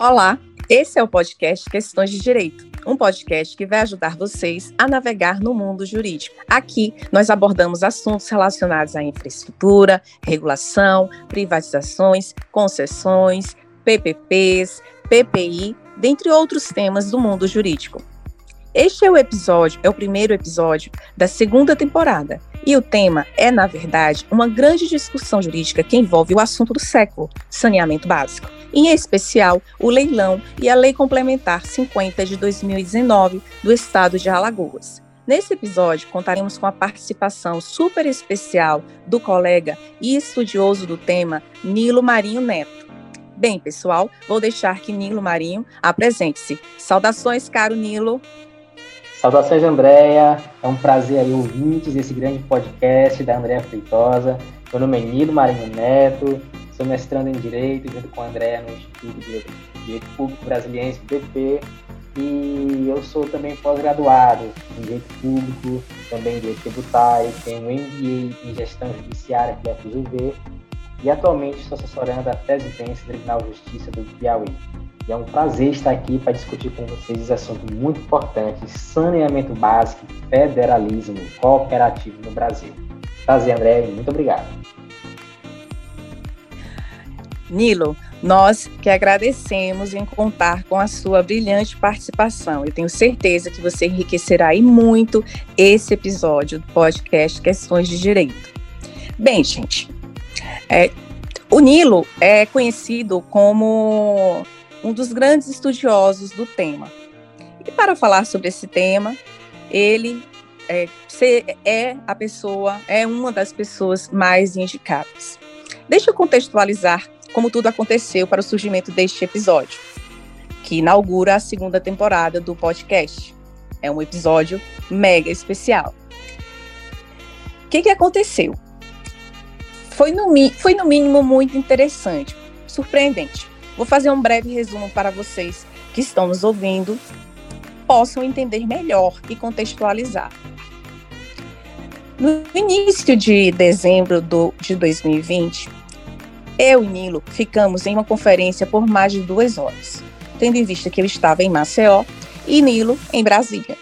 Olá, esse é o podcast Questões de Direito, um podcast que vai ajudar vocês a navegar no mundo jurídico. Aqui nós abordamos assuntos relacionados à infraestrutura, regulação, privatizações, concessões, PPPs, PPI, dentre outros temas do mundo jurídico. Este é o episódio, é o primeiro episódio da segunda temporada. E o tema é, na verdade, uma grande discussão jurídica que envolve o assunto do século, saneamento básico em especial o leilão e a Lei Complementar 50 de 2019 do Estado de Alagoas. Nesse episódio, contaremos com a participação super especial do colega e estudioso do tema, Nilo Marinho Neto. Bem, pessoal, vou deixar que Nilo Marinho apresente-se. Saudações, caro Nilo. Saudações, Andréia. É um prazer aí ouvintes desse grande podcast da Andréia Feitosa. Meu nome é Nilo Marinho Neto, Sou mestrando em Direito, junto com o André no Instituto de Direito Público Brasiliense, BP, e eu sou também pós-graduado em Direito Público, também em Direito Tributário, tenho MBA em Gestão Judiciária pela FUV e atualmente estou assessorando a presidência do Tribunal de Justiça do Piauí. É um prazer estar aqui para discutir com vocês esse assunto muito importante, saneamento básico, federalismo cooperativo no Brasil. Prazer, André, muito obrigado. Nilo, nós que agradecemos em contar com a sua brilhante participação. Eu tenho certeza que você enriquecerá e muito esse episódio do podcast Questões de Direito. Bem, gente, é, o Nilo é conhecido como um dos grandes estudiosos do tema. E para falar sobre esse tema, ele é, é a pessoa, é uma das pessoas mais indicadas. Deixa eu contextualizar como tudo aconteceu para o surgimento deste episódio, que inaugura a segunda temporada do podcast. É um episódio mega especial. O que, que aconteceu? Foi no, foi no mínimo muito interessante, surpreendente. Vou fazer um breve resumo para vocês que estão nos ouvindo possam entender melhor e contextualizar. No início de dezembro do, de 2020, eu e Nilo ficamos em uma conferência por mais de duas horas, tendo em vista que eu estava em Maceió e Nilo em Brasília.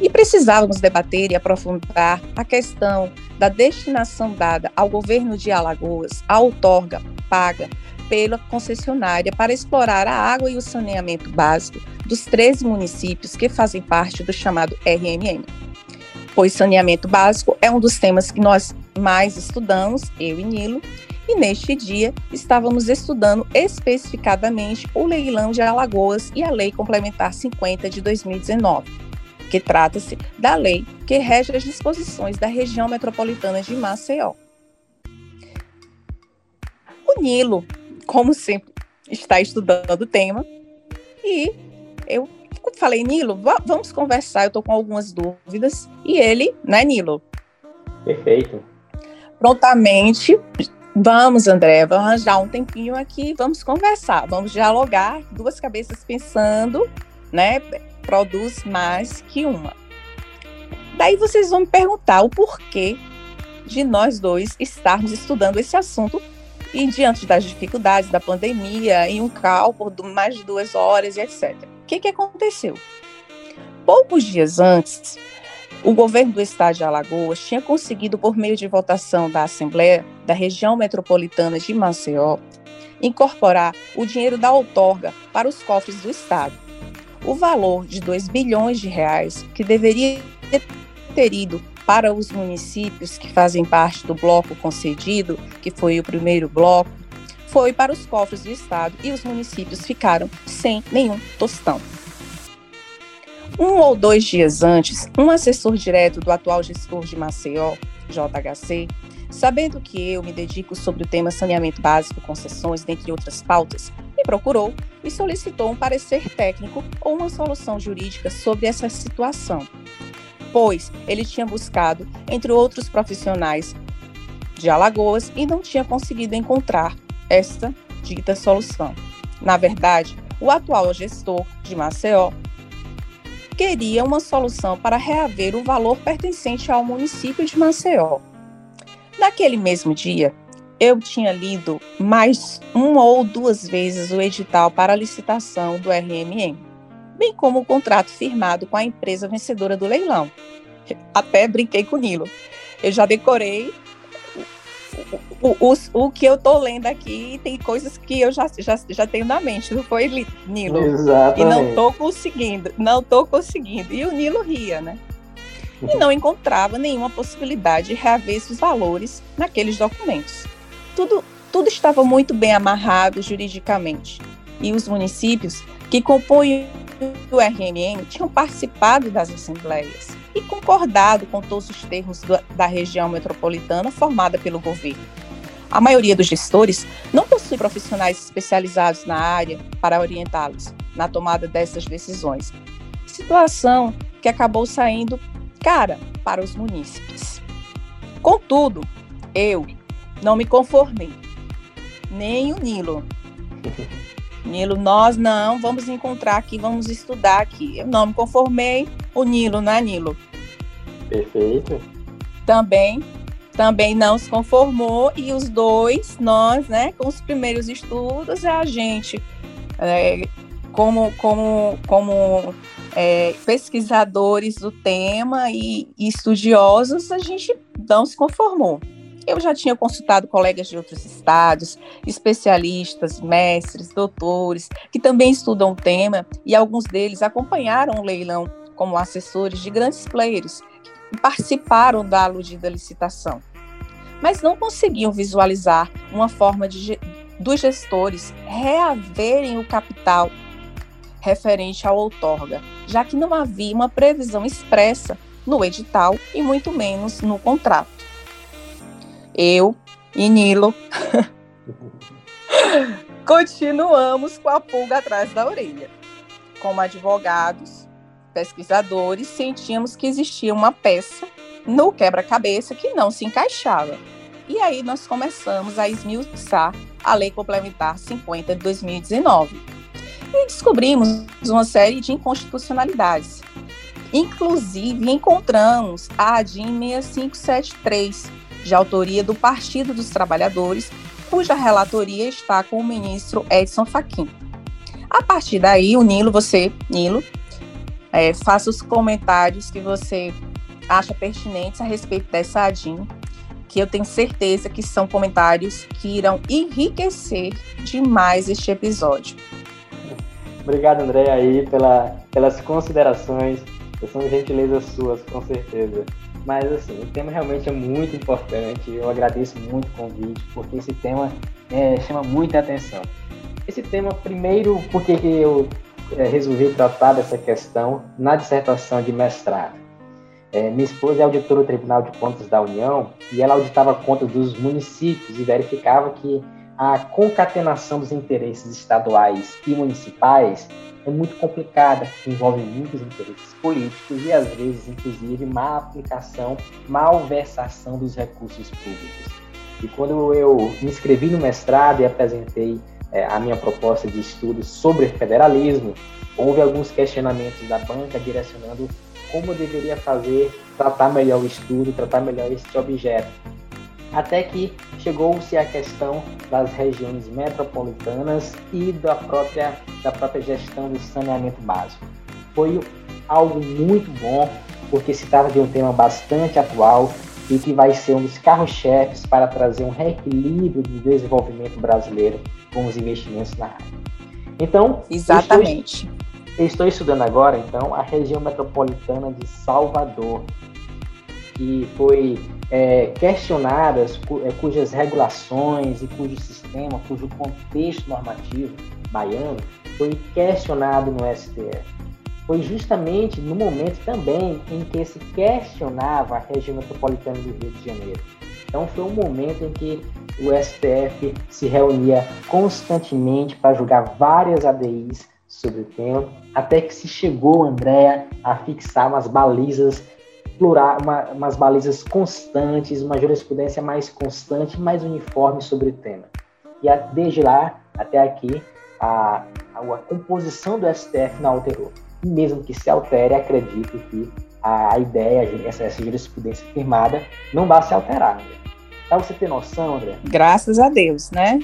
E precisávamos debater e aprofundar a questão da destinação dada ao governo de Alagoas, a outorga paga pela concessionária para explorar a água e o saneamento básico dos 13 municípios que fazem parte do chamado RMM. Pois saneamento básico é um dos temas que nós mais estudamos, eu e Nilo, e neste dia estávamos estudando especificadamente o leilão de Alagoas e a Lei Complementar 50 de 2019, que trata-se da lei que rege as disposições da região metropolitana de Maceió. O Nilo, como sempre, está estudando o tema e eu falei, Nilo, vamos conversar, eu estou com algumas dúvidas. E ele, né, Nilo? Perfeito. Prontamente Vamos, André, vamos arranjar um tempinho aqui, vamos conversar, vamos dialogar, duas cabeças pensando, né? Produz mais que uma. Daí vocês vão me perguntar o porquê de nós dois estarmos estudando esse assunto e diante das dificuldades da pandemia, em um cálculo de mais de duas horas e etc. O que, que aconteceu? Poucos dias antes, o governo do estado de Alagoas tinha conseguido, por meio de votação da Assembleia da região metropolitana de Maceió, incorporar o dinheiro da outorga para os cofres do estado. O valor de 2 bilhões de reais, que deveria ter ido para os municípios que fazem parte do bloco concedido, que foi o primeiro bloco, foi para os cofres do estado e os municípios ficaram sem nenhum tostão. Um ou dois dias antes, um assessor direto do atual gestor de Maceió, JHC, sabendo que eu me dedico sobre o tema saneamento básico, concessões, dentre outras pautas, me procurou e solicitou um parecer técnico ou uma solução jurídica sobre essa situação, pois ele tinha buscado entre outros profissionais de Alagoas e não tinha conseguido encontrar esta dita solução. Na verdade, o atual gestor de Maceió queria uma solução para reaver o valor pertencente ao município de Maceió. Naquele mesmo dia, eu tinha lido mais uma ou duas vezes o edital para licitação do RMM, bem como o contrato firmado com a empresa vencedora do leilão. Até brinquei com o Nilo. Eu já decorei o, o, o, que eu estou lendo aqui tem coisas que eu já, já, já tenho na mente, não foi, Nilo? Exatamente. E não estou conseguindo, não estou conseguindo. E o Nilo ria, né? E não encontrava nenhuma possibilidade de reaver esses valores naqueles documentos. Tudo, tudo estava muito bem amarrado juridicamente. E os municípios que compõem o RMM tinham participado das assembleias e concordado com todos os termos do, da região metropolitana formada pelo governo. A maioria dos gestores não possui profissionais especializados na área para orientá-los na tomada dessas decisões. Situação que acabou saindo cara para os munícipes. Contudo, eu não me conformei, nem o Nilo. Nilo, nós não vamos encontrar aqui, vamos estudar aqui. Eu não me conformei, o Nilo, né, Nilo? Perfeito. Também, também não se conformou e os dois, nós, né, com os primeiros estudos, a gente, é, como, como, como é, pesquisadores do tema e, e estudiosos, a gente não se conformou. Eu já tinha consultado colegas de outros estados, especialistas, mestres, doutores, que também estudam o tema, e alguns deles acompanharam o leilão como assessores de grandes players que participaram da aludida licitação. Mas não conseguiam visualizar uma forma de, dos gestores reaverem o capital referente ao outorga, já que não havia uma previsão expressa no edital e muito menos no contrato. Eu e Nilo continuamos com a pulga atrás da orelha. Como advogados, pesquisadores, sentíamos que existia uma peça no quebra-cabeça que não se encaixava. E aí nós começamos a esmiuçar a Lei Complementar 50 de 2019 e descobrimos uma série de inconstitucionalidades. Inclusive, encontramos a ADIM 6573, de autoria do Partido dos Trabalhadores, cuja relatoria está com o ministro Edson Fachin. A partir daí, o Nilo, você, Nilo, é, faça os comentários que você acha pertinentes a respeito dessa ADIM, que eu tenho certeza que são comentários que irão enriquecer demais este episódio. Obrigado, André, aí pela, pelas considerações. São gentilezas suas, com certeza. Mas, assim, o tema realmente é muito importante. Eu agradeço muito o convite, porque esse tema é, chama muita atenção. Esse tema, primeiro, porque eu é, resolvi tratar dessa questão na dissertação de mestrado. É, minha esposa é auditora do Tribunal de Contas da União e ela auditava contas dos municípios e verificava que a concatenação dos interesses estaduais e municipais é muito complicada, envolve muitos interesses políticos e, às vezes, inclusive, má aplicação, malversação dos recursos públicos. E quando eu me inscrevi no mestrado e apresentei é, a minha proposta de estudo sobre federalismo, houve alguns questionamentos da banca direcionando como eu deveria fazer, tratar melhor o estudo, tratar melhor este objeto até que chegou-se a questão das regiões metropolitanas e da própria, da própria gestão do saneamento básico. Foi algo muito bom, porque se trata de um tema bastante atual e que vai ser um dos carros-chefes para trazer um reequilíbrio do desenvolvimento brasileiro com os investimentos na área. Então, exatamente. estou, estou estudando agora, então, a região metropolitana de Salvador, que foi é, questionadas, é, cujas regulações e cujo sistema, cujo contexto normativo baiano foi questionado no STF. Foi justamente no momento também em que se questionava a região metropolitana do Rio de Janeiro. Então foi um momento em que o STF se reunia constantemente para julgar várias ADIs sobre o tema, até que se chegou, Andréa, a fixar umas balizas plural, uma, umas balizas constantes, uma jurisprudência mais constante, mais uniforme sobre o tema. E a, desde lá até aqui, a, a, a, composição do STF não alterou. E mesmo que se altere, acredito que a, ideia, essa, essa, jurisprudência firmada, não vai se alterar. Para você ter noção, André? Graças a Deus, né?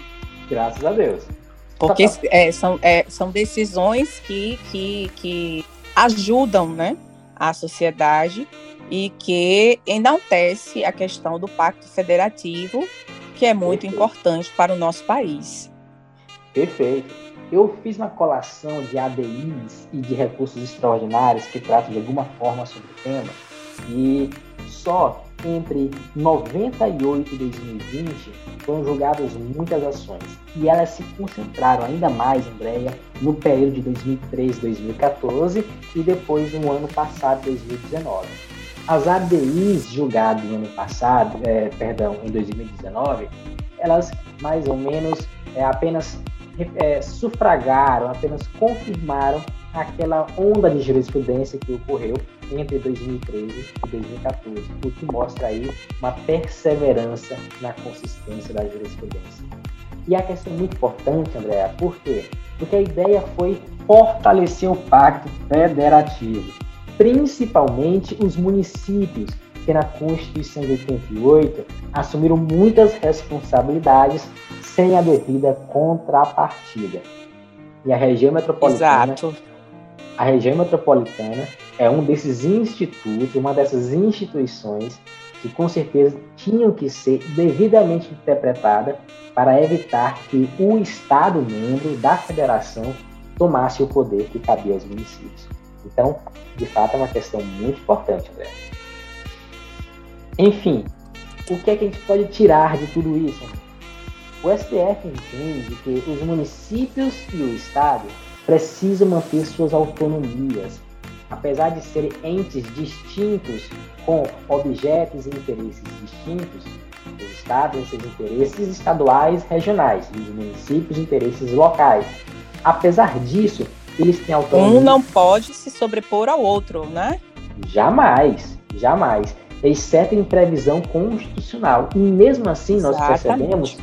Graças a Deus. Porque. É, são, é, são decisões que, que, que ajudam né, a sociedade e que enaltece a questão do pacto federativo, que é muito Perfeito. importante para o nosso país. Perfeito. Eu fiz uma colação de ADIs e de recursos extraordinários que tratam de alguma forma sobre o tema, e só entre 98 e 2020 foram julgadas muitas ações e elas se concentraram ainda mais, Andréia, no período de 2013, 2014 e depois no ano passado, 2019. As ADIs julgadas no ano passado, é, perdão, em 2019, elas mais ou menos é, apenas é, sufragaram, apenas confirmaram aquela onda de jurisprudência que ocorreu entre 2013 e 2014, o que mostra aí uma perseverança na consistência da jurisprudência. E a questão é muito importante, Andréa, por quê? Porque a ideia foi fortalecer o pacto federativo, principalmente os municípios, que na Constituição de 88 assumiram muitas responsabilidades sem a devida contrapartida. E a região metropolitana Exato a região metropolitana é um desses institutos, uma dessas instituições que com certeza tinham que ser devidamente interpretada para evitar que o Estado membro da federação tomasse o poder que cabia aos municípios. Então, de fato, é uma questão muito importante, André. Enfim, o que é que a gente pode tirar de tudo isso? O STF entende que os municípios e o Estado precisam manter suas autonomias. Apesar de serem entes distintos, com objetos e interesses distintos, os estados têm seus interesses estaduais regionais e os municípios interesses locais. Apesar disso, eles têm autonomia. Um não pode se sobrepor ao outro, né? Jamais, jamais. Exceto em previsão constitucional. E mesmo assim, nós percebemos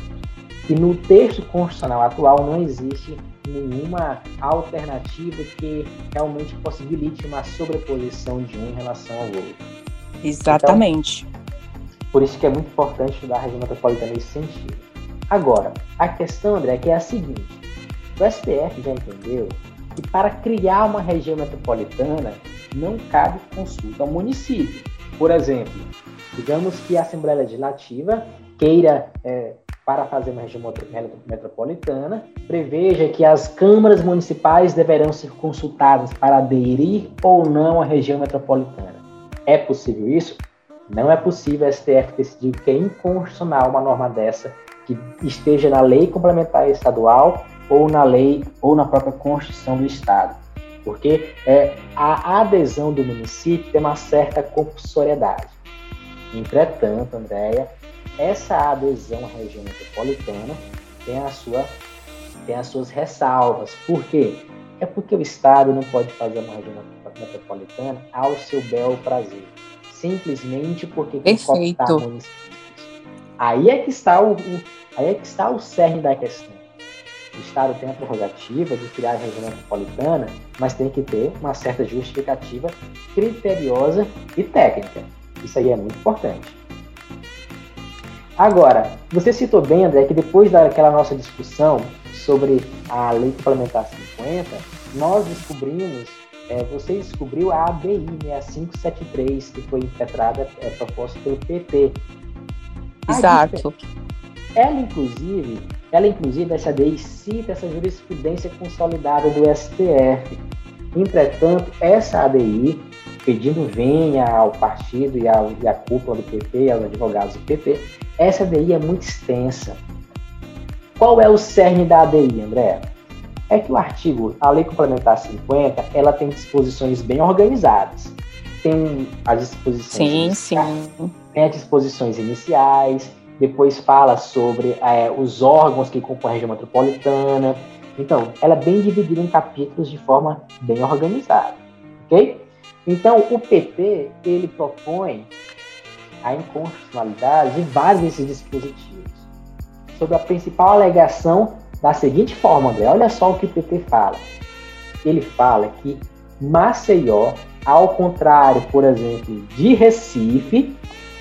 que no texto constitucional atual não existe nenhuma alternativa que realmente possibilite uma sobreposição de um em relação ao outro. Exatamente. Então, por isso que é muito importante estudar a região metropolitana nesse sentido. Agora, a questão, André, é que é a seguinte: o STF já entendeu que para criar uma região metropolitana não cabe consulta ao município. Por exemplo, digamos que a Assembleia Legislativa queira é, para fazer uma região metropolitana, preveja que as câmaras municipais deverão ser consultadas para aderir ou não à região metropolitana. É possível isso? Não é possível a STF decidir que é inconstitucional uma norma dessa que esteja na lei complementar estadual ou na lei ou na própria Constituição do Estado. Porque é, a adesão do município tem uma certa compulsoriedade. Entretanto, Andréia, essa adesão à região metropolitana tem, a sua, tem as suas ressalvas. Por quê? É porque o Estado não pode fazer uma região metropolitana ao seu bel prazer. Simplesmente porque tem Perfeito. municípios. Aí é que está o, o, aí é que está o cerne da questão. O Estado tem a prerrogativa de criar a região metropolitana, mas tem que ter uma certa justificativa criteriosa e técnica. Isso aí é muito importante. Agora, você citou bem, André, que depois daquela nossa discussão sobre a Lei Complementar 50, nós descobrimos, é, você descobriu a ABI 6573, que foi impetrada, é, proposta pelo PT. Exato. Ela, inclusive, ela, inclusive, essa ABI cita essa jurisprudência consolidada do STF. Entretanto, essa ABI, pedindo venha ao partido e, ao, e à cúpula do PT, aos advogados do PT, essa ADI é muito extensa. Qual é o cerne da ADI, André? É que o artigo, a Lei Complementar 50, ela tem disposições bem organizadas. Tem as disposições. Sim, sim. Tem as disposições iniciais, depois fala sobre é, os órgãos que compõem a região metropolitana. Então, ela é bem dividida em capítulos de forma bem organizada, ok? Então, o PP, ele propõe a inconstitucionalidade de vários desses dispositivos, sob a principal alegação da seguinte forma, André, olha só o que o PT fala. Ele fala que Maceió, ao contrário, por exemplo, de Recife,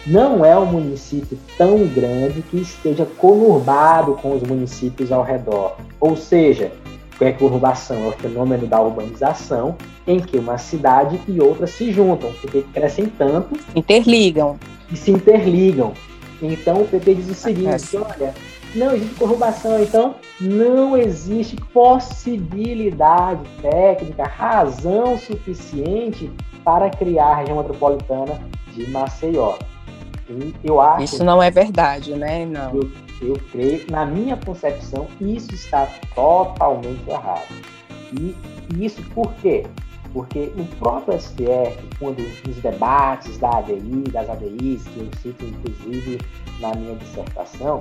não é um município tão grande que esteja conurbado com os municípios ao redor. Ou seja, o que é conurbação? É o fenômeno da urbanização em que uma cidade e outra se juntam, porque crescem tanto. Interligam. E se interligam. Então o PT diz o seguinte: olha, não existe conurbação, então não existe possibilidade técnica, razão suficiente para criar a região metropolitana de Maceió. E eu acho. Isso não é verdade, né? Não. Eu, eu creio, na minha concepção, isso está totalmente errado. E isso por quê? Porque o próprio STF, quando nos debates da ADI, das ADIs, que eu cito inclusive na minha dissertação,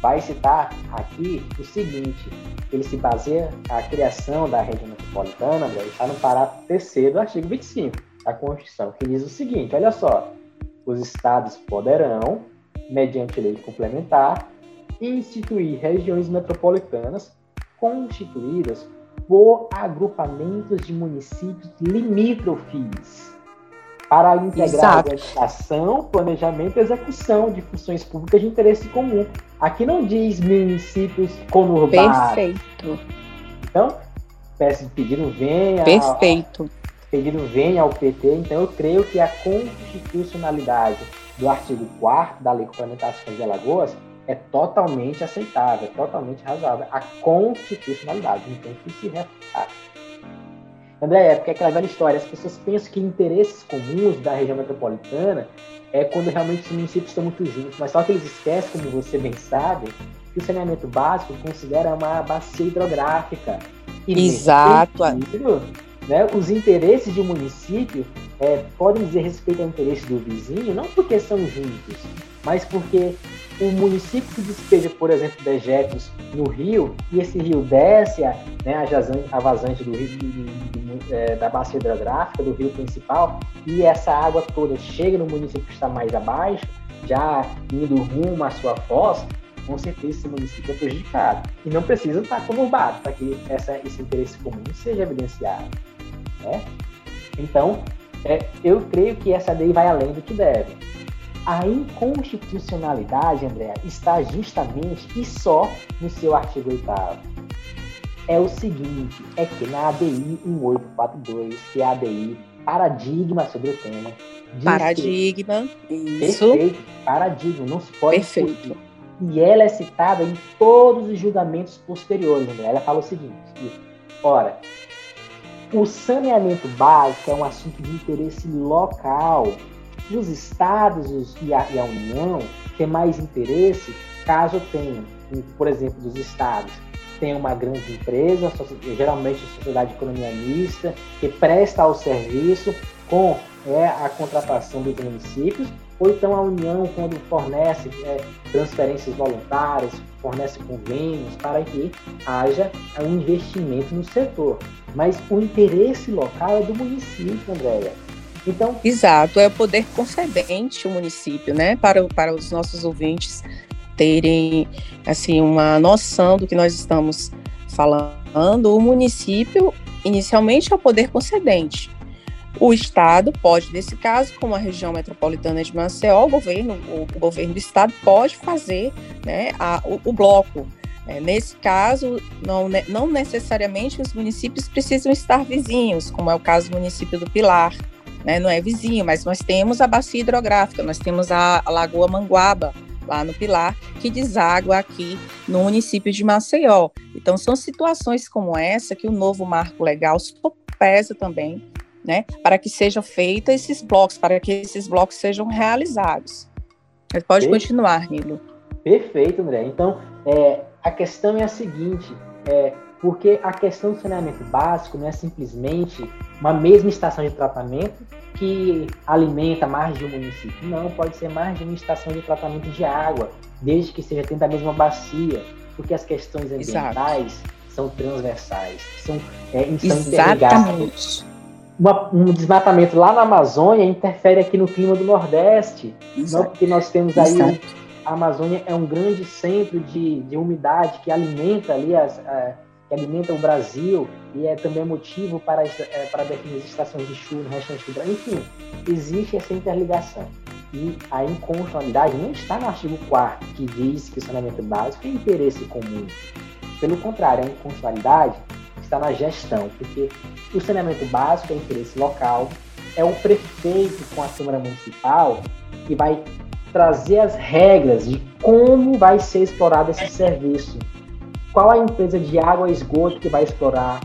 vai citar aqui o seguinte: ele se baseia a criação da região metropolitana, está no parágrafo terceiro do artigo 25 da Constituição, que diz o seguinte: olha só, os estados poderão, mediante lei complementar, instituir regiões metropolitanas constituídas por agrupamentos de municípios limítrofes para integrar a organização, planejamento e execução de funções públicas de interesse comum. Aqui não diz municípios conurbados. Perfeito. Então, peço pedido venha. Perfeito. Ao, pedido venha ao PT. Então, eu creio que a constitucionalidade do artigo 4 da Lei Complementar de Alagoas é totalmente aceitável, é totalmente razoável. A constitucionalidade não tem que se refutar. André, é porque é aquela velha história, as pessoas pensam que interesses comuns da região metropolitana é quando realmente os municípios estão muito juntos, mas só que eles esquecem, como você bem sabe, que o saneamento básico considera uma bacia hidrográfica. E Exato. Sentido, né, os interesses de um município é, podem dizer respeito ao interesse do vizinho, não porque são juntos, mas porque o município que despeja, por exemplo, dejetos no rio, e esse rio desce a, né, a, jazante, a vazante do rio, do, do, é, da bacia hidrográfica, do rio principal, e essa água toda chega no município que está mais abaixo, já indo rumo à sua foz, com certeza esse município é prejudicado. E não precisa estar conurbado para que essa, esse interesse comum seja evidenciado. Né? Então, é, eu creio que essa lei vai além do que deve. A inconstitucionalidade, André, está justamente e só no seu artigo 8 É o seguinte, é que na ADI 1842, que é a ADI paradigma sobre o tema. Paradigma, que, isso. Perfeito, paradigma, não se pode Perfeito. Discutir. E ela é citada em todos os julgamentos posteriores, André. Ela fala o seguinte, ora, o saneamento básico é um assunto de interesse local. Os estados e a, e a União têm mais interesse caso tenham, por exemplo, dos estados, tem uma grande empresa, geralmente sociedade de economia mista, que presta o serviço com é, a contratação dos municípios, ou então a União, quando fornece é, transferências voluntárias, fornece convênios para que haja um investimento no setor. Mas o interesse local é do município, Andréia. Então, Exato, é o poder concedente o município, né? Para, para os nossos ouvintes terem assim uma noção do que nós estamos falando, o município inicialmente é o poder concedente. O Estado pode, nesse caso, como a região metropolitana de Maceió, o governo, o, o governo do Estado pode fazer né, a, o, o bloco. É, nesse caso, não, não necessariamente os municípios precisam estar vizinhos, como é o caso do município do Pilar, né? não é vizinho, mas nós temos a bacia hidrográfica, nós temos a, a Lagoa Manguaba, lá no Pilar, que deságua aqui no município de Maceió. Então, são situações como essa que o novo marco legal pesa também, né, para que sejam feitos esses blocos, para que esses blocos sejam realizados. Mas pode Perfeito. continuar, Nilo. Perfeito, André. Então, é, a questão é a seguinte: é, porque a questão do saneamento básico não é simplesmente uma mesma estação de tratamento que alimenta mais de um município. Não, pode ser mais de uma estação de tratamento de água, desde que seja dentro da mesma bacia, porque as questões ambientais Exato. são transversais, são, é, são interligadas. um desmatamento lá na Amazônia interfere aqui no clima do Nordeste, não porque nós temos aí a Amazônia é um grande centro de, de umidade que alimenta ali as, que alimenta o Brasil e é também motivo para, é, para definir as estações de chuva no restante do Brasil. Enfim, existe essa interligação. E a inconstitucionalidade não está no artigo 4 que diz que o saneamento básico é interesse comum. Pelo contrário, a inconstitucionalidade está na gestão, porque o saneamento básico é interesse local, é o prefeito com a Câmara Municipal que vai trazer as regras de como vai ser explorado esse serviço. Qual a empresa de água e esgoto que vai explorar,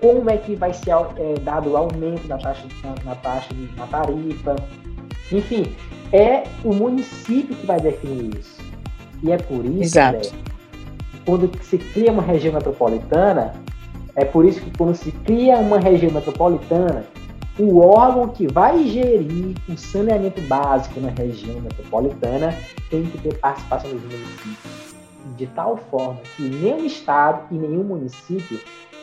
como é que vai ser é, dado o aumento da taxa, na, na taxa, de, na tarifa. Enfim, é o município que vai definir isso. E é por isso. Né, quando se cria uma região metropolitana, é por isso que quando se cria uma região metropolitana, o órgão que vai gerir o saneamento básico na região metropolitana tem que ter participação dos municípios, de tal forma que nenhum estado e nenhum município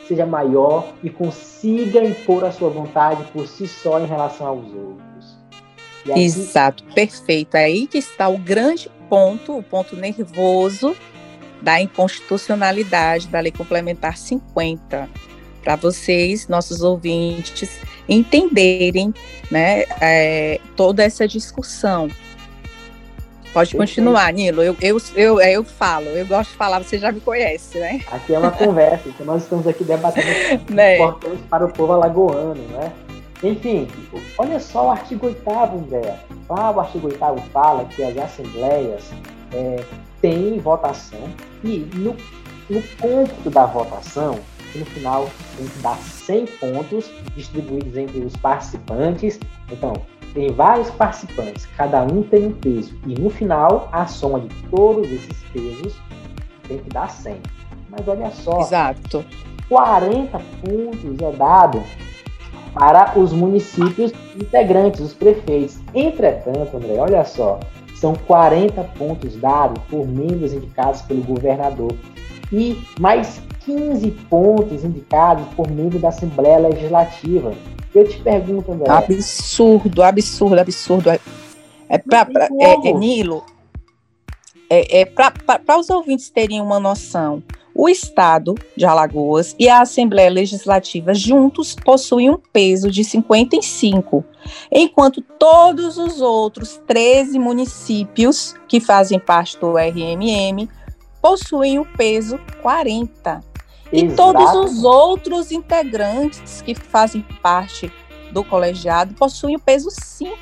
seja maior e consiga impor a sua vontade por si só em relação aos outros. Aqui... Exato, perfeito. É aí que está o grande ponto, o ponto nervoso da inconstitucionalidade da Lei Complementar 50. Para vocês, nossos ouvintes, entenderem né, é, toda essa discussão. Pode continuar, Nilo. Eu, eu, eu, eu falo, eu gosto de falar, você já me conhece, né? Aqui é uma conversa, então nós estamos aqui debatendo né? importante para o povo alagoano, né? Enfim, olha só o artigo 8 André. Lá o artigo 8 fala que as assembleias é, têm votação e no, no cômputo da votação, no final tem que dar 100 pontos distribuídos entre os participantes. Então, tem vários participantes, cada um tem um peso. E no final, a soma de todos esses pesos tem que dar 100. Mas olha só. Exato. 40 pontos é dado para os municípios integrantes, os prefeitos. Entretanto, André, olha só, são 40 pontos dados por membros indicados pelo governador e mais 15 pontos indicados por membro da Assembleia Legislativa. Eu te pergunto, André. Absurdo, absurdo, absurdo. É, é para é, é, Nilo, é, é para os ouvintes terem uma noção. O Estado de Alagoas e a Assembleia Legislativa juntos possuem um peso de 55, enquanto todos os outros 13 municípios que fazem parte do RMM possuem o peso 40. E Exato. todos os outros integrantes que fazem parte do colegiado possuem o peso 5,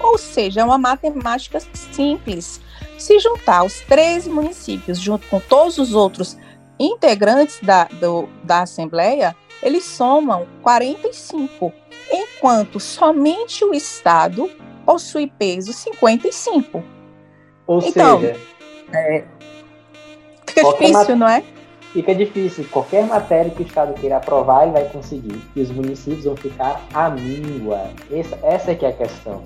ou seja, é uma matemática simples. Se juntar os 13 municípios junto com todos os outros integrantes da, do, da Assembleia, eles somam 45, enquanto somente o Estado possui peso 55. Ou então, seja, é, fica difícil, não é? fica difícil. Qualquer matéria que o Estado queira aprovar, ele vai conseguir. E os municípios vão ficar à míngua. Essa, essa é que é a questão.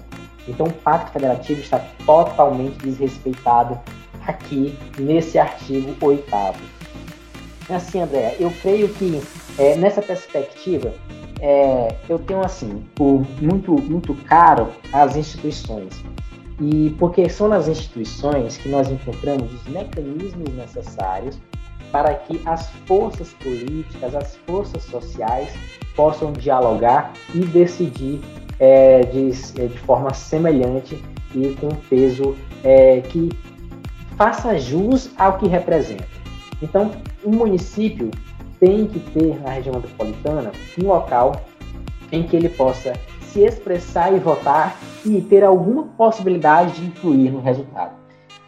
Então, o Pacto Federativo está totalmente desrespeitado aqui nesse artigo 8 Assim, André, eu creio que é, nessa perspectiva, é, eu tenho assim, por muito, muito caro as instituições. E porque são nas instituições que nós encontramos os mecanismos necessários para que as forças políticas, as forças sociais possam dialogar e decidir é, de, é, de, forma semelhante e com peso é, que faça jus ao que representa. Então, o município tem que ter na região metropolitana um local em que ele possa se expressar e votar e ter alguma possibilidade de influir no resultado.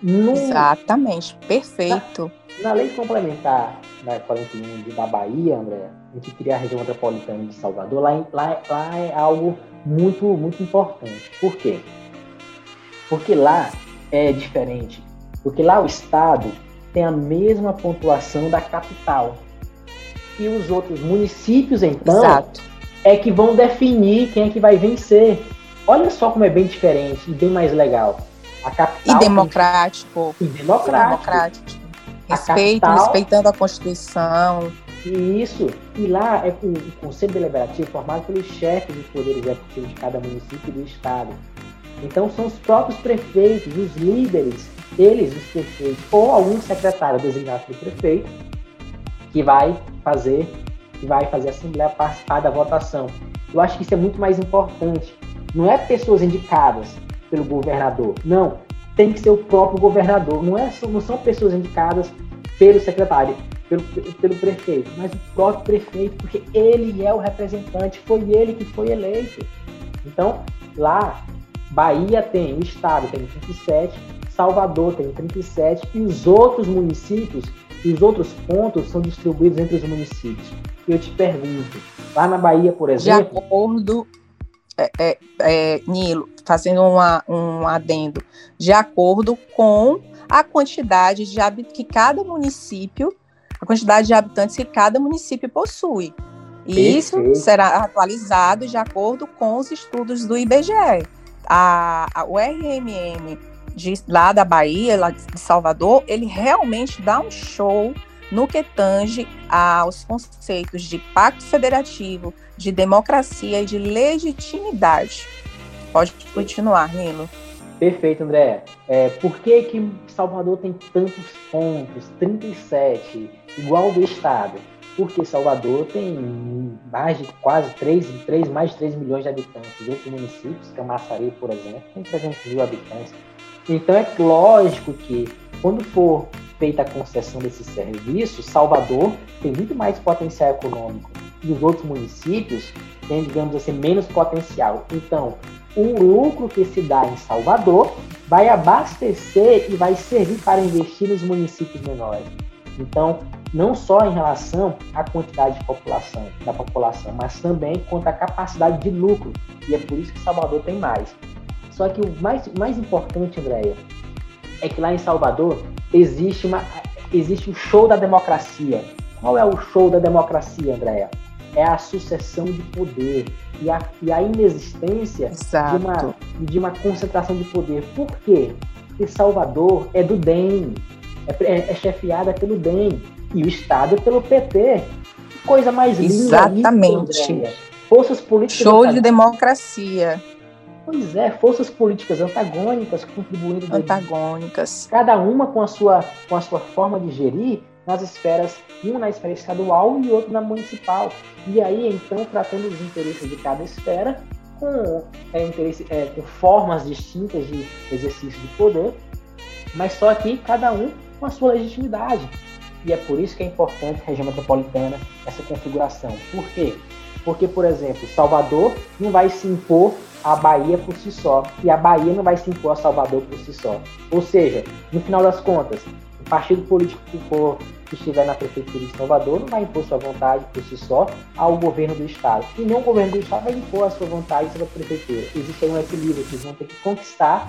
No... Exatamente, perfeito. Na, na, lei complementar da 41 de, da Bahia, André, em que cria a região metropolitana de Salvador, lá, lá, lá é algo muito, muito importante. Por quê? Porque lá é diferente. Porque lá o Estado tem a mesma pontuação da capital. E os outros municípios, então, Exato. é que vão definir quem é que vai vencer. Olha só como é bem diferente e bem mais legal. A capital. E democrático. E democrático. democrático. Respeito, capital, respeitando a Constituição. E isso. E lá é o, o Conselho Deliberativo formado pelos chefes do Poder Executivo de cada município e do Estado. Então são os próprios prefeitos, os líderes, eles, os prefeitos, ou algum secretário designado pelo prefeito, que vai fazer, que vai fazer a Assembleia participar da votação. Eu acho que isso é muito mais importante. Não é pessoas indicadas, pelo governador. Não, tem que ser o próprio governador. Não, é, não são pessoas indicadas pelo secretário, pelo, pelo prefeito, mas o próprio prefeito, porque ele é o representante, foi ele que foi eleito. Então, lá, Bahia tem, o estado tem 37, Salvador tem 37 e os outros municípios e os outros pontos são distribuídos entre os municípios. Eu te pergunto, lá na Bahia, por exemplo. De acordo, é, é, é, Nilo, fazendo uma, um adendo, de acordo com a quantidade de que cada município, a quantidade de habitantes que cada município possui. E isso será atualizado de acordo com os estudos do IBGE. A, a, o RMM de, lá da Bahia, lá de Salvador, ele realmente dá um show no que tange aos conceitos de pacto federativo, de democracia e de legitimidade. Pode continuar, Nilo. Perfeito, André. É, por que, que Salvador tem tantos pontos, 37, igual do Estado? Porque Salvador tem mais de quase 3, 3, mais de 3 milhões de habitantes. Outros municípios, Camaçari, por exemplo, tem 300 mil habitantes. Então é lógico que quando for feita a concessão desse serviço, Salvador tem muito mais potencial econômico e os outros municípios têm, digamos assim, menos potencial. Então, o lucro que se dá em Salvador vai abastecer e vai servir para investir nos municípios menores. Então, não só em relação à quantidade de população, da população, mas também quanto à capacidade de lucro. E é por isso que Salvador tem mais. Só que o mais, mais importante, Andréia, é que lá em Salvador existe, uma, existe o show da democracia. Qual é o show da democracia, Andréia? É a sucessão de poder e a, e a inexistência de uma, de uma concentração de poder. Por quê? Porque Salvador é do DEM, é, é, é chefiada pelo DEM e o Estado é pelo PT. Coisa mais linda. Exatamente. Forças políticas. Show de democracia. Pois é, forças políticas antagônicas contribuindo. Antagônicas. Cada uma com a sua, com a sua forma de gerir nas esferas, um na esfera estadual e outro na municipal. E aí, então, tratando os interesses de cada esfera com, é, interesse, é, com formas distintas de exercício de poder, mas só que cada um com a sua legitimidade. E é por isso que é importante a região metropolitana, essa configuração. Por quê? Porque, por exemplo, Salvador não vai se impor à Bahia por si só, e a Bahia não vai se impor a Salvador por si só. Ou seja, no final das contas, o partido político que for que estiver na prefeitura de Salvador não vai impor sua vontade por si só ao governo do estado. E nem o governo do estado vai impor a sua vontade sobre a prefeitura. Existe aí um equilíbrio que vão ter que conquistar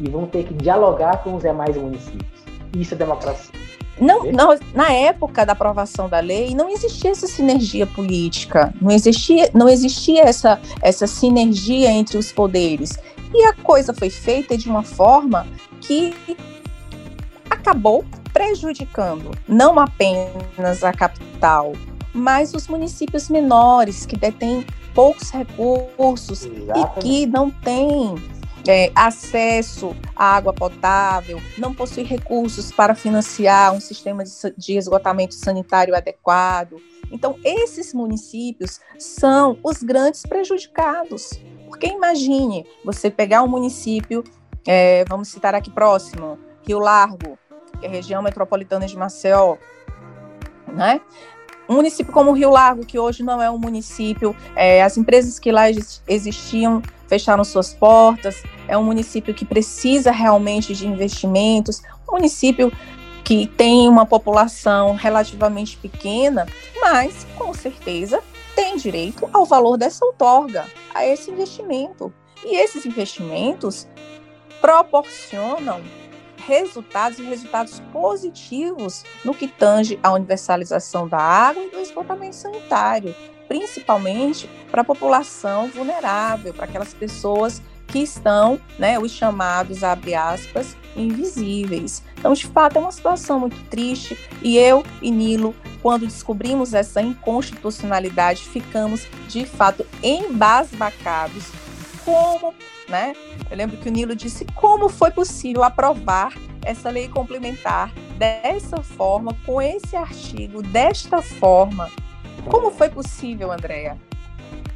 e vão ter que dialogar com os demais municípios. Isso é democracia. Não, não, na época da aprovação da lei, não existia essa sinergia política, não existia, não existia essa, essa sinergia entre os poderes. E a coisa foi feita de uma forma que acabou prejudicando não apenas a capital, mas os municípios menores que detêm poucos recursos Exatamente. e que não têm é, acesso à água potável, não possui recursos para financiar um sistema de, de esgotamento sanitário adequado. Então, esses municípios são os grandes prejudicados. Porque imagine você pegar um município, é, vamos citar aqui próximo, Rio Largo, que é a região metropolitana de Maceió, né? Um município como Rio Largo, que hoje não é um município, é, as empresas que lá existiam fecharam suas portas, é um município que precisa realmente de investimentos, um município que tem uma população relativamente pequena, mas com certeza tem direito ao valor dessa outorga, a esse investimento. E esses investimentos proporcionam resultados e resultados positivos no que tange à universalização da água e do esgotamento sanitário, principalmente para a população vulnerável, para aquelas pessoas que estão, né, os chamados, abre aspas, invisíveis. Então, de fato, é uma situação muito triste e eu e Nilo, quando descobrimos essa inconstitucionalidade, ficamos, de fato, embasbacados. Como, né? Eu lembro que o Nilo disse como foi possível aprovar essa lei complementar dessa forma, com esse artigo, desta forma. Como foi possível, Andréa?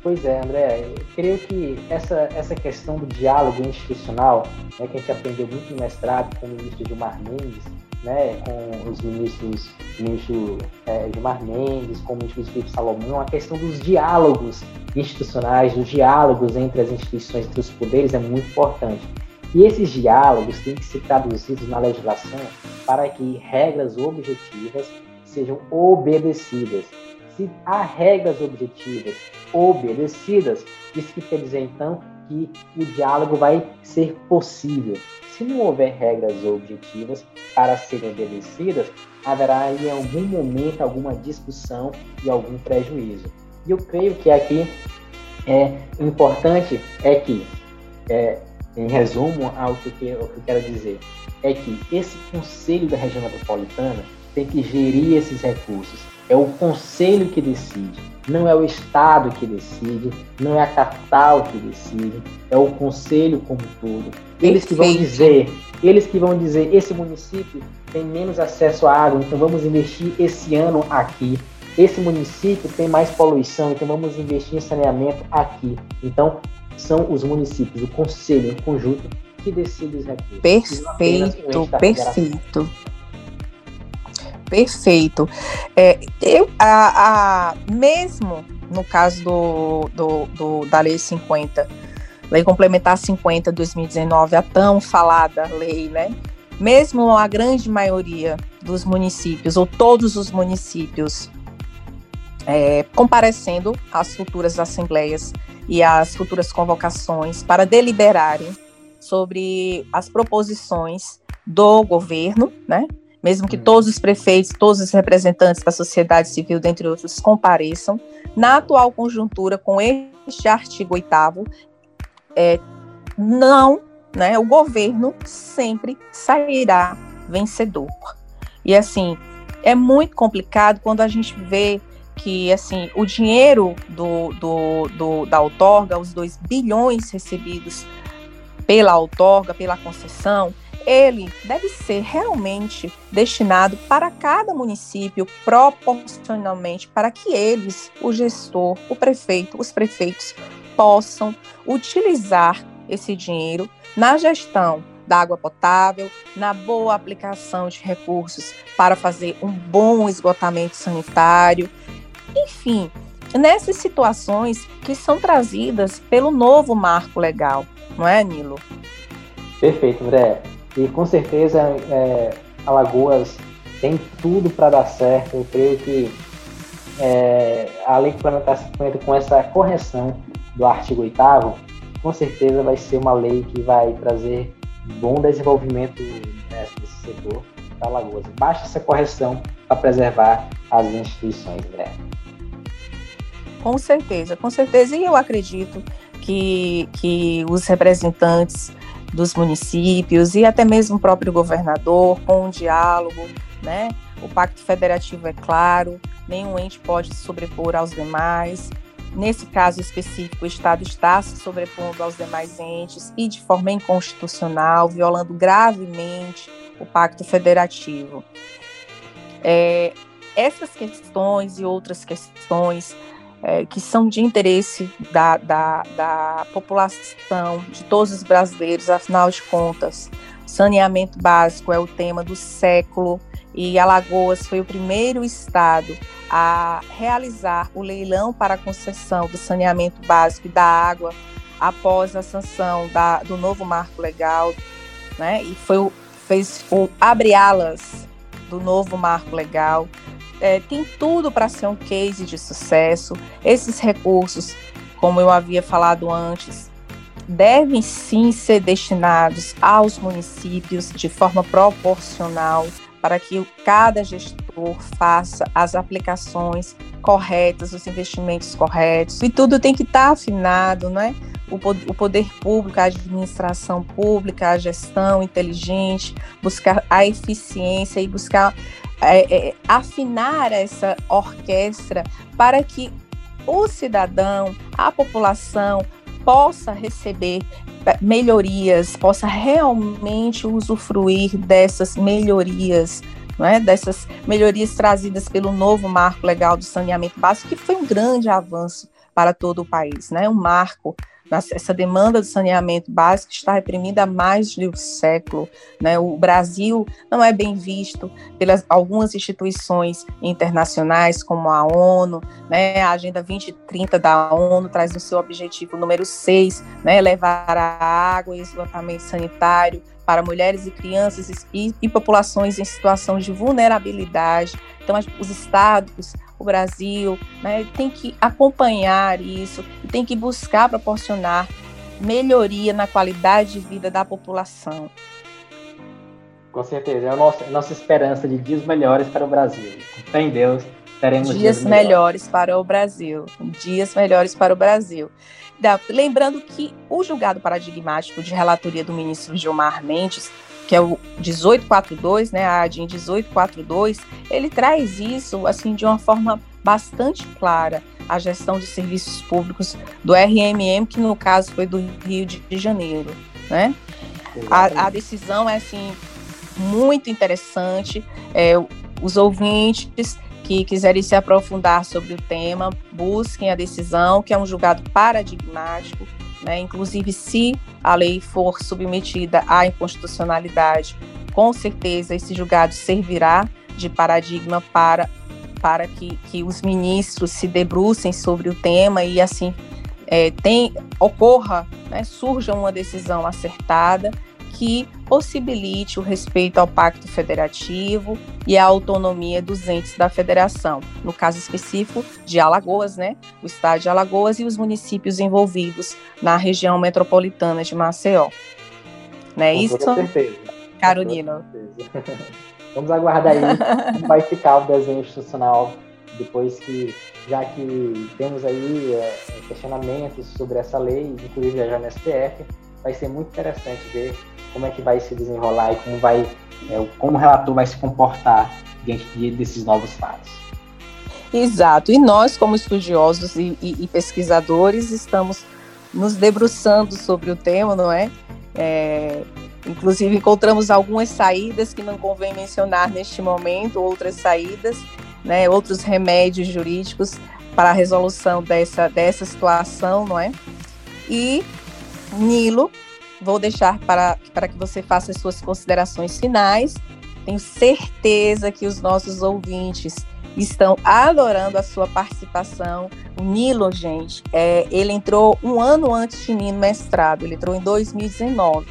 Pois é, André, eu creio que essa, essa questão do diálogo institucional, né, que a gente aprendeu muito no mestrado com o ministro Gilmar Mendes, né, com os ministros, ministro é, Gilmar Mendes, com o ministro Felipe Salomão, a questão dos diálogos institucionais, dos diálogos entre as instituições, entre os poderes, é muito importante. E esses diálogos têm que ser traduzidos na legislação para que regras objetivas sejam obedecidas. Se há regras objetivas obedecidas, isso que quer dizer então que o diálogo vai ser possível. Se não houver regras objetivas para serem obedecidas, haverá em algum momento alguma discussão e algum prejuízo. E eu creio que aqui é, importante é que, é, em resumo ao que, eu, que eu quero dizer, é que esse Conselho da Região Metropolitana tem que gerir esses recursos. É o Conselho que decide, não é o Estado que decide, não é a capital que decide, é o Conselho como um todo. Eles que vão dizer, eles que vão dizer, esse município tem menos acesso à água, então vamos investir esse ano aqui. Esse município tem mais poluição, então vamos investir em saneamento aqui. Então, são os municípios, o conselho em conjunto, que decide os recursos. Perfeito, perfeito. Perfeito. É, eu, a, a, mesmo no caso do, do, do, da Lei 50, Lei Complementar 50 2019, a tão falada lei, né? Mesmo a grande maioria dos municípios, ou todos os municípios, é, comparecendo às futuras assembleias e às futuras convocações para deliberarem sobre as proposições do governo, né? Mesmo que todos os prefeitos, todos os representantes da sociedade civil, dentre outros, compareçam, na atual conjuntura, com este artigo 8 é, não, né, o governo sempre sairá vencedor. E assim, é muito complicado quando a gente vê que assim o dinheiro do, do, do, da outorga, os 2 bilhões recebidos pela outorga, pela concessão, ele deve ser realmente destinado para cada município proporcionalmente para que eles, o gestor, o prefeito, os prefeitos possam utilizar esse dinheiro na gestão da água potável, na boa aplicação de recursos para fazer um bom esgotamento sanitário, enfim, nessas situações que são trazidas pelo novo marco legal, não é, Nilo? Perfeito, André. E com certeza é, Alagoas tem tudo para dar certo. Eu creio que é, a lei complementar 50 com essa correção do artigo 8 com certeza vai ser uma lei que vai trazer bom desenvolvimento né, desse setor para Alagoas. Baixa essa correção para preservar as instituições, né? Com certeza, com certeza. E eu acredito que, que os representantes dos municípios e até mesmo o próprio governador, com um diálogo, né? O pacto federativo é claro, nenhum ente pode sobrepor aos demais. Nesse caso específico, o Estado está se sobrepondo aos demais entes e de forma inconstitucional, violando gravemente o pacto federativo. É, essas questões e outras questões é, que são de interesse da, da, da população, de todos os brasileiros, afinal de contas, saneamento básico é o tema do século e Alagoas foi o primeiro estado a realizar o leilão para a concessão do saneamento básico e da água após a sanção da, do novo marco legal, né? E foi fez o abre alas do novo marco legal é, tem tudo para ser um case de sucesso. Esses recursos, como eu havia falado antes, devem sim ser destinados aos municípios de forma proporcional para que cada gestor faça as aplicações corretas, os investimentos corretos, e tudo tem que estar tá afinado, né? O poder público, a administração pública, a gestão inteligente, buscar a eficiência e buscar é, é, afinar essa orquestra para que o cidadão, a população, possa receber é, melhorias, possa realmente usufruir dessas melhorias, não é? dessas melhorias trazidas pelo novo marco legal do saneamento básico, que foi um grande avanço para todo o país, né? Um marco essa demanda do saneamento básico está reprimida há mais de um século. Né? O Brasil não é bem visto pelas algumas instituições internacionais, como a ONU, né? a Agenda 2030 da ONU traz no seu objetivo número 6, né? levar a água e esgotamento sanitário para mulheres e crianças e, e populações em situação de vulnerabilidade. Então, os estados, o Brasil, né, tem que acompanhar isso tem que buscar proporcionar melhoria na qualidade de vida da população. Com certeza, é a nossa, a nossa esperança de dias melhores para o Brasil. Em Deus, teremos dias, dias melhores. melhores para o Brasil. Dias melhores para o Brasil. Lembrando que o julgado paradigmático de relatoria do ministro Gilmar Mendes que é o 1842, né, a ADIM 1842, ele traz isso assim de uma forma bastante clara, a gestão de serviços públicos do RMM, que no caso foi do Rio de Janeiro, né? A, a decisão é assim muito interessante. É, os ouvintes que quiserem se aprofundar sobre o tema, busquem a decisão, que é um julgado paradigmático né? Inclusive, se a lei for submetida à inconstitucionalidade, com certeza esse julgado servirá de paradigma para, para que, que os ministros se debrucem sobre o tema e assim é, tem, ocorra, né, surja uma decisão acertada que possibilite o respeito ao Pacto Federativo e a autonomia dos entes da federação, no caso específico de Alagoas, né, o estado de Alagoas e os municípios envolvidos na região metropolitana de Maceió. Não é isso? Com certeza. Carolina. Vamos aguardar aí como vai ficar o desenho institucional depois que, já que temos aí é, questionamentos sobre essa lei, inclusive já no STF, vai ser muito interessante ver como é que vai se desenrolar e como vai é, como o relator vai se comportar diante desses novos fatos. Exato. E nós, como estudiosos e, e, e, pesquisadores, estamos nos debruçando sobre o tema, não é? é? Inclusive, encontramos algumas saídas que não convém mencionar neste momento, outras saídas, né, outros remédios jurídicos para a resolução dessa, dessa situação, não é? E Nilo Vou deixar para, para que você faça as suas considerações finais. Tenho certeza que os nossos ouvintes estão adorando a sua participação. O Nilo, gente, é, ele entrou um ano antes de mim no mestrado, ele entrou em 2019.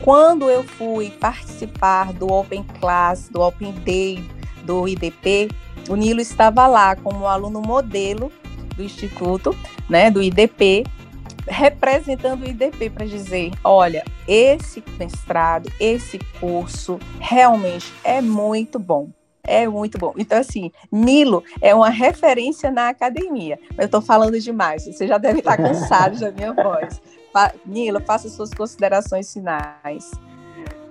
Quando eu fui participar do Open Class, do Open Day do IDP, o Nilo estava lá como aluno modelo do Instituto, né, do IDP, representando o IDP para dizer, olha, esse mestrado, esse curso realmente é muito bom. É muito bom. Então, assim, Nilo é uma referência na academia. Eu estou falando demais, você já deve estar cansado da minha voz. Nilo, faça suas considerações finais.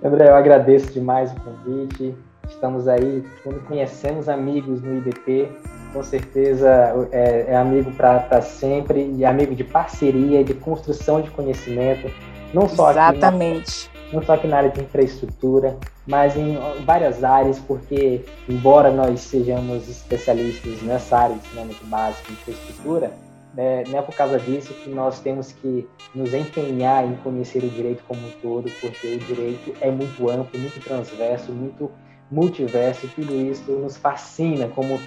André, eu agradeço demais o convite. Estamos aí, quando conhecemos amigos no IDP, com certeza é, é amigo para sempre e amigo de parceria, de construção de conhecimento, não só Exatamente. Aqui não só aqui na área de infraestrutura, mas em várias áreas, porque embora nós sejamos especialistas nessa área de ensinamento básico e infraestrutura, né, não é por causa disso que nós temos que nos empenhar em conhecer o direito como um todo, porque o direito é muito amplo, muito transverso, muito multiverso, tudo isso nos fascina como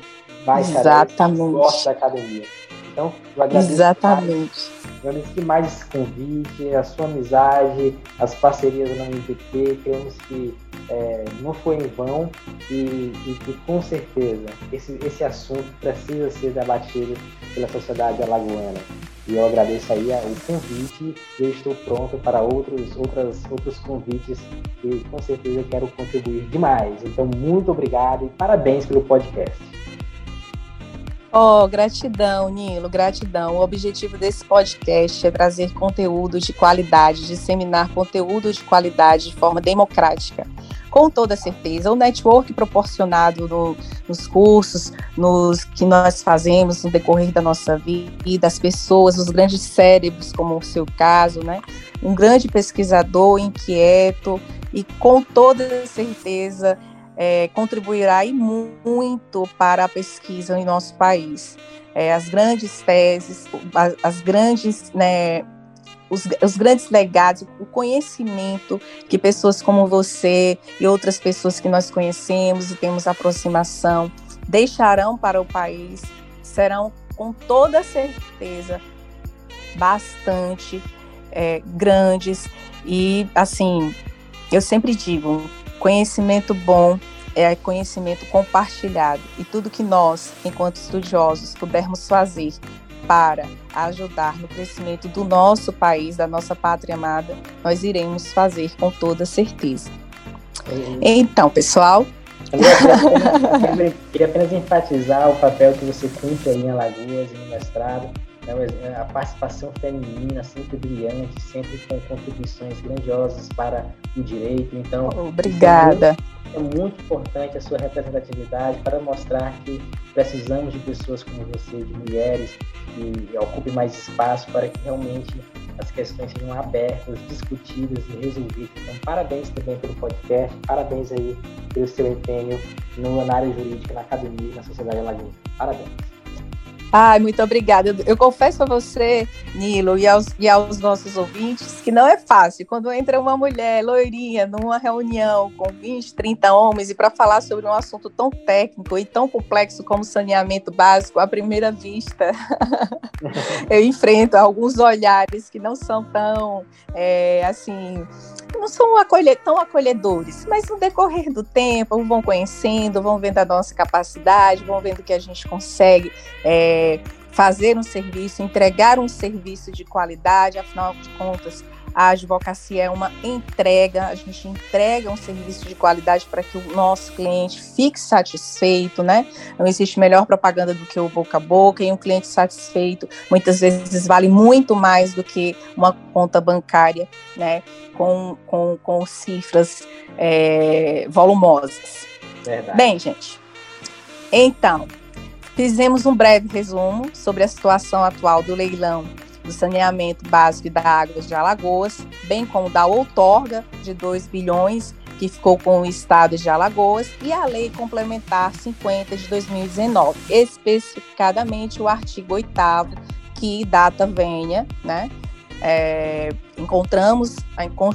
vai Exatamente. gosta da academia. Então, eu agradeço Exatamente. Eu agradeço demais esse convite, a sua amizade, as parcerias na UNPP. Cremos que é, não foi em vão e, e que, com certeza, esse, esse assunto precisa ser debatido pela sociedade alagoana. E eu agradeço aí o convite e eu estou pronto para outros, outras, outros convites e com certeza quero contribuir demais. Então, muito obrigado e parabéns pelo podcast. Oh, gratidão, Nilo, gratidão. O objetivo desse podcast é trazer conteúdo de qualidade, disseminar conteúdo de qualidade de forma democrática. Com toda certeza, o network proporcionado no, nos cursos, nos que nós fazemos no decorrer da nossa vida, as pessoas, os grandes cérebros, como o seu caso, né? Um grande pesquisador inquieto e com toda certeza é, contribuirá muito para a pesquisa em nosso país. é, as grandes teses, as, as grandes, né, os, os, grandes legados, o conhecimento que pessoas como você e outras pessoas que nós conhecemos e temos aproximação deixarão para o país serão com toda certeza bastante é, grandes. E assim eu sempre digo conhecimento bom é conhecimento compartilhado. E tudo que nós enquanto estudiosos pudermos fazer para ajudar no crescimento do nosso país, da nossa pátria amada, nós iremos fazer com toda certeza. Então, pessoal. Eu queria apenas enfatizar o papel que você cumpre aí em Alagoas, no mestrado, a participação feminina sempre brilhante, sempre com contribuições grandiosas para o direito. Então, obrigada. É muito, é muito importante a sua representatividade para mostrar que precisamos de pessoas como você, de mulheres que ocupem mais espaço para que realmente as questões sejam abertas, discutidas e resolvidas. Então, parabéns também pelo podcast, parabéns aí pelo seu empenho no, na área jurídica, na academia e na sociedade alagoana. Parabéns. Ai, muito obrigada. Eu, eu confesso a você, Nilo, e aos, e aos nossos ouvintes, que não é fácil. Quando entra uma mulher loirinha numa reunião com 20, 30 homens e para falar sobre um assunto tão técnico e tão complexo como saneamento básico, à primeira vista, eu enfrento alguns olhares que não são tão, é, assim, não são acolhe tão acolhedores, mas no decorrer do tempo vão conhecendo, vão vendo a nossa capacidade, vão vendo que a gente consegue é, fazer um serviço, entregar um serviço de qualidade, afinal de contas, a advocacia é uma entrega, a gente entrega um serviço de qualidade para que o nosso cliente fique satisfeito, né? Não existe melhor propaganda do que o boca a boca, e um cliente satisfeito muitas vezes vale muito mais do que uma conta bancária, né? Com, com, com cifras é, volumosas. Verdade. Bem, gente, então, fizemos um breve resumo sobre a situação atual do leilão do saneamento básico e da água de Alagoas, bem como da outorga de 2 bilhões que ficou com o estado de Alagoas e a lei complementar 50 de 2019, especificadamente o artigo 8 que data venha, né? É, encontramos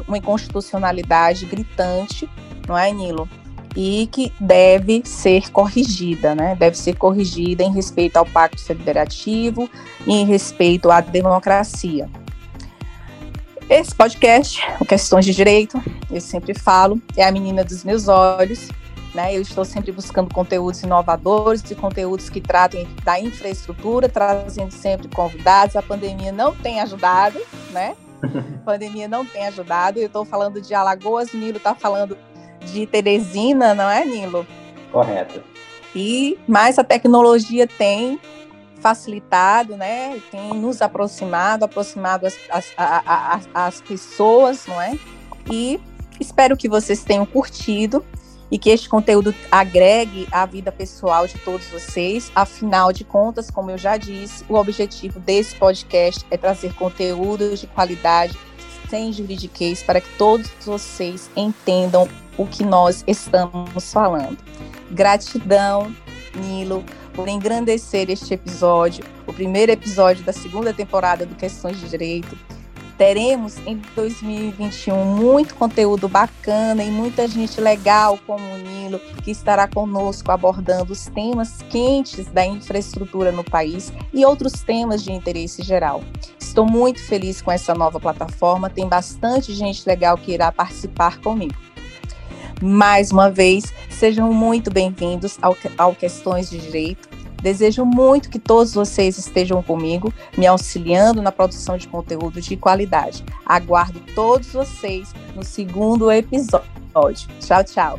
uma inconstitucionalidade gritante, não é, Nilo? E que deve ser corrigida, né? Deve ser corrigida em respeito ao Pacto Federativo e em respeito à democracia. Esse podcast, o Questões de Direito, eu sempre falo, é a menina dos meus olhos, né? Eu estou sempre buscando conteúdos inovadores e conteúdos que tratem da infraestrutura, trazendo sempre convidados. A pandemia não tem ajudado, né? A pandemia não tem ajudado. Eu estou falando de Alagoas, o Nilo está falando de Teresina, não é, Nilo? Correto. E mais a tecnologia tem facilitado, né? Tem nos aproximado, aproximado as, as, as, as pessoas, não é? E espero que vocês tenham curtido e que este conteúdo agregue à vida pessoal de todos vocês. Afinal de contas, como eu já disse, o objetivo desse podcast é trazer conteúdos de qualidade sem juridiquês para que todos vocês entendam o que nós estamos falando. Gratidão, Nilo, por engrandecer este episódio, o primeiro episódio da segunda temporada do Questões de Direito. Teremos em 2021 muito conteúdo bacana e muita gente legal como o Nilo, que estará conosco abordando os temas quentes da infraestrutura no país e outros temas de interesse geral. Estou muito feliz com essa nova plataforma, tem bastante gente legal que irá participar comigo. Mais uma vez, sejam muito bem-vindos ao, ao Questões de Direito. Desejo muito que todos vocês estejam comigo, me auxiliando na produção de conteúdo de qualidade. Aguardo todos vocês no segundo episódio. Tchau, tchau.